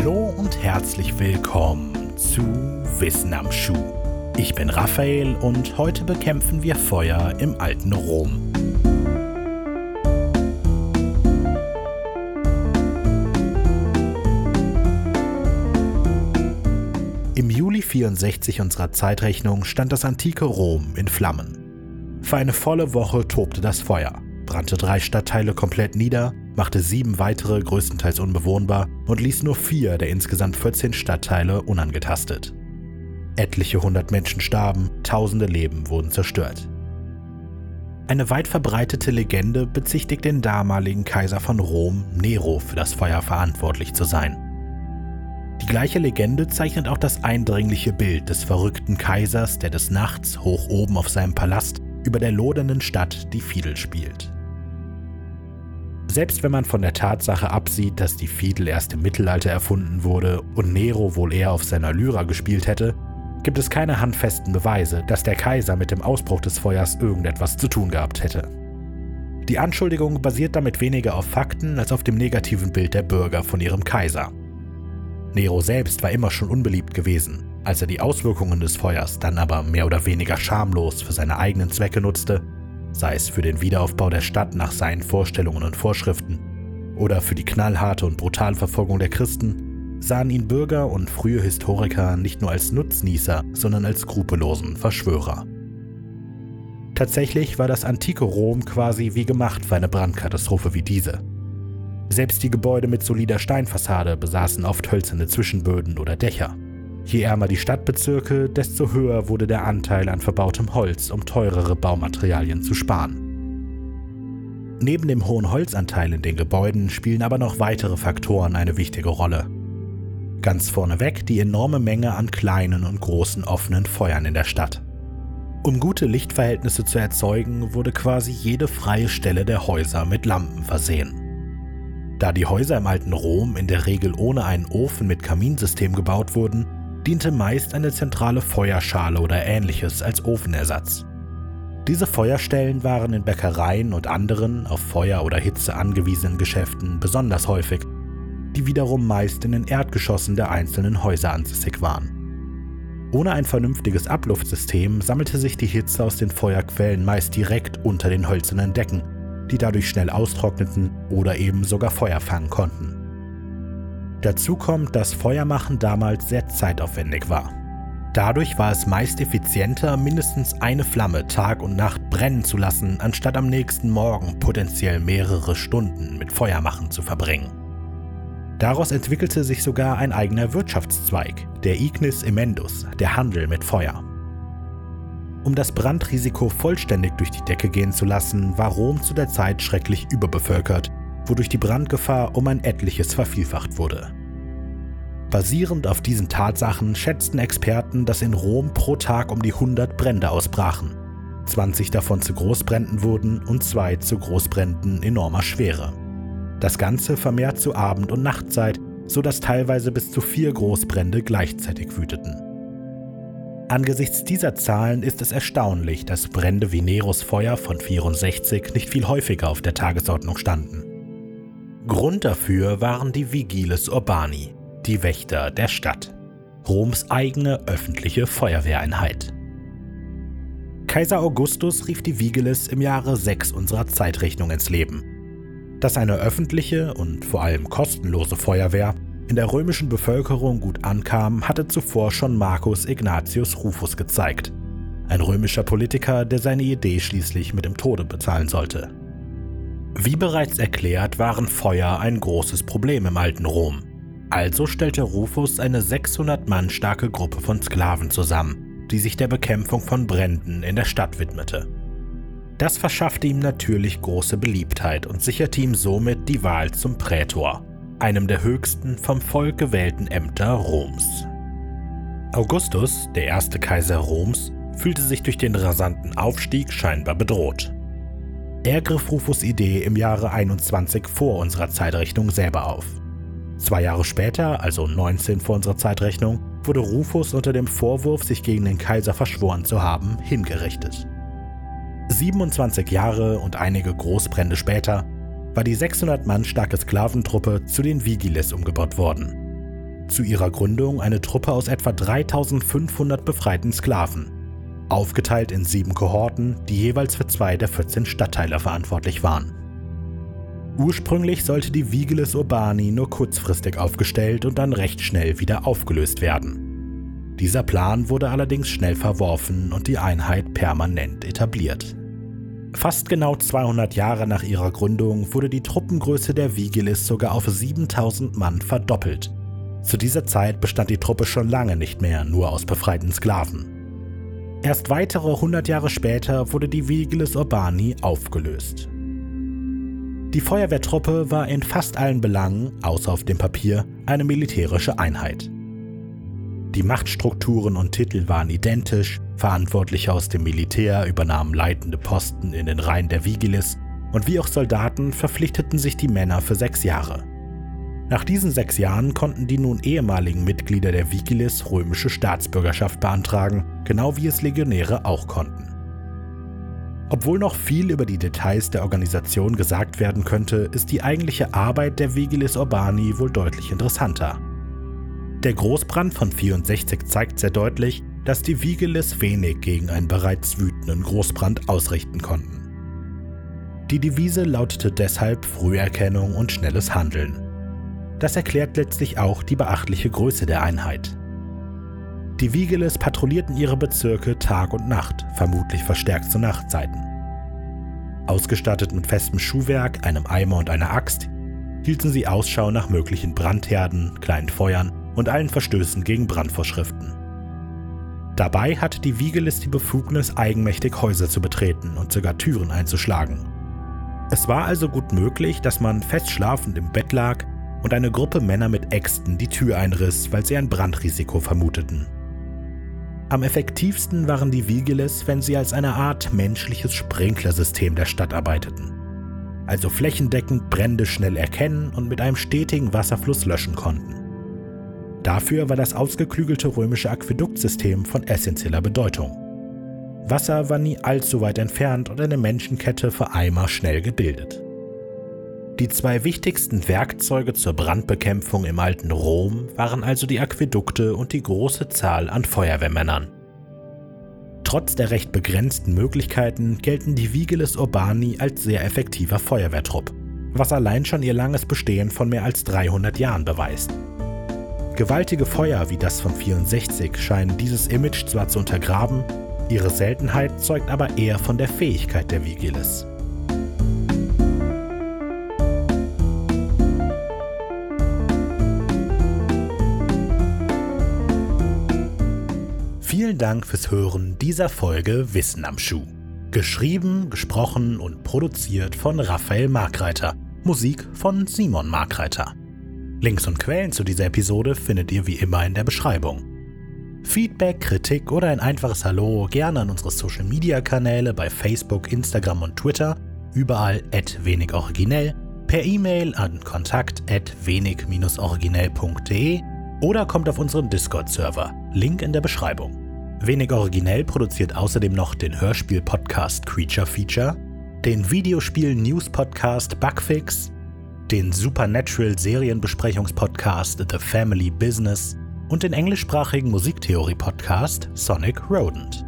Hallo und herzlich willkommen zu Wissen am Schuh. Ich bin Raphael und heute bekämpfen wir Feuer im alten Rom. Im Juli 64 unserer Zeitrechnung stand das antike Rom in Flammen. Für eine volle Woche tobte das Feuer, brannte drei Stadtteile komplett nieder machte sieben weitere größtenteils unbewohnbar und ließ nur vier der insgesamt 14 Stadtteile unangetastet. Etliche hundert Menschen starben, tausende Leben wurden zerstört. Eine weit verbreitete Legende bezichtigt den damaligen Kaiser von Rom, Nero, für das Feuer verantwortlich zu sein. Die gleiche Legende zeichnet auch das eindringliche Bild des verrückten Kaisers, der des Nachts hoch oben auf seinem Palast über der lodernden Stadt die Fiedel spielt. Selbst wenn man von der Tatsache absieht, dass die Fiedel erst im Mittelalter erfunden wurde und Nero wohl eher auf seiner Lyra gespielt hätte, gibt es keine handfesten Beweise, dass der Kaiser mit dem Ausbruch des Feuers irgendetwas zu tun gehabt hätte. Die Anschuldigung basiert damit weniger auf Fakten als auf dem negativen Bild der Bürger von ihrem Kaiser. Nero selbst war immer schon unbeliebt gewesen. Als er die Auswirkungen des Feuers dann aber mehr oder weniger schamlos für seine eigenen Zwecke nutzte, sei es für den Wiederaufbau der Stadt nach seinen Vorstellungen und Vorschriften oder für die knallharte und brutale Verfolgung der Christen, sahen ihn Bürger und frühe Historiker nicht nur als Nutznießer, sondern als skrupellosen Verschwörer. Tatsächlich war das antike Rom quasi wie gemacht für eine Brandkatastrophe wie diese. Selbst die Gebäude mit solider Steinfassade besaßen oft hölzerne Zwischenböden oder Dächer. Je ärmer die Stadtbezirke, desto höher wurde der Anteil an verbautem Holz, um teurere Baumaterialien zu sparen. Neben dem hohen Holzanteil in den Gebäuden spielen aber noch weitere Faktoren eine wichtige Rolle. Ganz vorneweg die enorme Menge an kleinen und großen offenen Feuern in der Stadt. Um gute Lichtverhältnisse zu erzeugen, wurde quasi jede freie Stelle der Häuser mit Lampen versehen. Da die Häuser im alten Rom in der Regel ohne einen Ofen mit Kaminsystem gebaut wurden, diente meist eine zentrale Feuerschale oder ähnliches als Ofenersatz. Diese Feuerstellen waren in Bäckereien und anderen auf Feuer oder Hitze angewiesenen Geschäften besonders häufig, die wiederum meist in den Erdgeschossen der einzelnen Häuser ansässig waren. Ohne ein vernünftiges Abluftsystem sammelte sich die Hitze aus den Feuerquellen meist direkt unter den hölzernen Decken, die dadurch schnell austrockneten oder eben sogar Feuer fangen konnten. Dazu kommt, dass Feuermachen damals sehr zeitaufwendig war. Dadurch war es meist effizienter, mindestens eine Flamme Tag und Nacht brennen zu lassen, anstatt am nächsten Morgen potenziell mehrere Stunden mit Feuermachen zu verbringen. Daraus entwickelte sich sogar ein eigener Wirtschaftszweig, der Ignis Emendus, der Handel mit Feuer. Um das Brandrisiko vollständig durch die Decke gehen zu lassen, war Rom zu der Zeit schrecklich überbevölkert wodurch die Brandgefahr um ein etliches vervielfacht wurde. Basierend auf diesen Tatsachen schätzten Experten, dass in Rom pro Tag um die 100 Brände ausbrachen, 20 davon zu Großbränden wurden und zwei zu Großbränden enormer Schwere. Das Ganze vermehrt zu Abend- und Nachtzeit, sodass teilweise bis zu vier Großbrände gleichzeitig wüteten. Angesichts dieser Zahlen ist es erstaunlich, dass Brände wie Neros Feuer von 64 nicht viel häufiger auf der Tagesordnung standen. Grund dafür waren die Vigiles Urbani, die Wächter der Stadt, Roms eigene öffentliche Feuerwehreinheit. Kaiser Augustus rief die Vigiles im Jahre 6 unserer Zeitrechnung ins Leben. Dass eine öffentliche und vor allem kostenlose Feuerwehr in der römischen Bevölkerung gut ankam, hatte zuvor schon Marcus Ignatius Rufus gezeigt, ein römischer Politiker, der seine Idee schließlich mit dem Tode bezahlen sollte. Wie bereits erklärt, waren Feuer ein großes Problem im alten Rom. Also stellte Rufus eine 600 Mann starke Gruppe von Sklaven zusammen, die sich der Bekämpfung von Bränden in der Stadt widmete. Das verschaffte ihm natürlich große Beliebtheit und sicherte ihm somit die Wahl zum Prätor, einem der höchsten vom Volk gewählten Ämter Roms. Augustus, der erste Kaiser Roms, fühlte sich durch den rasanten Aufstieg scheinbar bedroht. Er griff Rufus Idee im Jahre 21 vor unserer Zeitrechnung selber auf. Zwei Jahre später, also 19 vor unserer Zeitrechnung, wurde Rufus unter dem Vorwurf, sich gegen den Kaiser verschworen zu haben, hingerichtet. 27 Jahre und einige Großbrände später war die 600 Mann starke Sklaventruppe zu den Vigiles umgebaut worden. Zu ihrer Gründung eine Truppe aus etwa 3500 befreiten Sklaven, aufgeteilt in sieben Kohorten, die jeweils für zwei der 14 Stadtteile verantwortlich waren. Ursprünglich sollte die Vigiles Urbani nur kurzfristig aufgestellt und dann recht schnell wieder aufgelöst werden. Dieser Plan wurde allerdings schnell verworfen und die Einheit permanent etabliert. Fast genau 200 Jahre nach ihrer Gründung wurde die Truppengröße der Vigilis sogar auf 7000 Mann verdoppelt. Zu dieser Zeit bestand die Truppe schon lange nicht mehr nur aus befreiten Sklaven. Erst weitere 100 Jahre später wurde die Vigilis Urbani aufgelöst. Die Feuerwehrtruppe war in fast allen Belangen, außer auf dem Papier, eine militärische Einheit. Die Machtstrukturen und Titel waren identisch, Verantwortliche aus dem Militär übernahmen leitende Posten in den Reihen der Vigilis und wie auch Soldaten verpflichteten sich die Männer für sechs Jahre. Nach diesen sechs Jahren konnten die nun ehemaligen Mitglieder der Vigilis römische Staatsbürgerschaft beantragen, genau wie es Legionäre auch konnten. Obwohl noch viel über die Details der Organisation gesagt werden könnte, ist die eigentliche Arbeit der Vigilis Urbani wohl deutlich interessanter. Der Großbrand von 64 zeigt sehr deutlich, dass die Vigilis wenig gegen einen bereits wütenden Großbrand ausrichten konnten. Die Devise lautete deshalb Früherkennung und schnelles Handeln. Das erklärt letztlich auch die beachtliche Größe der Einheit. Die Vigiles patrouillierten ihre Bezirke Tag und Nacht, vermutlich verstärkt zu Nachtzeiten. Ausgestattet mit festem Schuhwerk, einem Eimer und einer Axt, hielten sie Ausschau nach möglichen Brandherden, kleinen Feuern und allen Verstößen gegen Brandvorschriften. Dabei hatte die Vigilis die Befugnis, eigenmächtig Häuser zu betreten und sogar Türen einzuschlagen. Es war also gut möglich, dass man fest schlafend im Bett lag und eine Gruppe Männer mit Äxten die Tür einriss, weil sie ein Brandrisiko vermuteten. Am effektivsten waren die Vigiles, wenn sie als eine Art menschliches Sprinklersystem der Stadt arbeiteten. Also flächendeckend Brände schnell erkennen und mit einem stetigen Wasserfluss löschen konnten. Dafür war das ausgeklügelte römische Aquäduktsystem von essentieller Bedeutung. Wasser war nie allzu weit entfernt und eine Menschenkette für Eimer schnell gebildet. Die zwei wichtigsten Werkzeuge zur Brandbekämpfung im alten Rom waren also die Aquädukte und die große Zahl an Feuerwehrmännern. Trotz der recht begrenzten Möglichkeiten gelten die Vigiles Urbani als sehr effektiver Feuerwehrtrupp, was allein schon ihr langes Bestehen von mehr als 300 Jahren beweist. Gewaltige Feuer wie das von 64 scheinen dieses Image zwar zu untergraben, ihre Seltenheit zeugt aber eher von der Fähigkeit der Vigiles. Vielen Dank fürs Hören dieser Folge Wissen am Schuh. Geschrieben, gesprochen und produziert von Raphael Markreiter. Musik von Simon Markreiter. Links und Quellen zu dieser Episode findet ihr wie immer in der Beschreibung. Feedback, Kritik oder ein einfaches Hallo gerne an unsere Social Media Kanäle bei Facebook, Instagram und Twitter, überall wenig originell, per E-Mail an kontakt wenig-originell.de oder kommt auf unseren Discord-Server. Link in der Beschreibung. Wenig originell produziert außerdem noch den Hörspiel-Podcast Creature Feature, den Videospiel-News-Podcast Bugfix, den Supernatural-Serienbesprechungspodcast The Family Business und den englischsprachigen Musiktheorie-Podcast Sonic Rodent.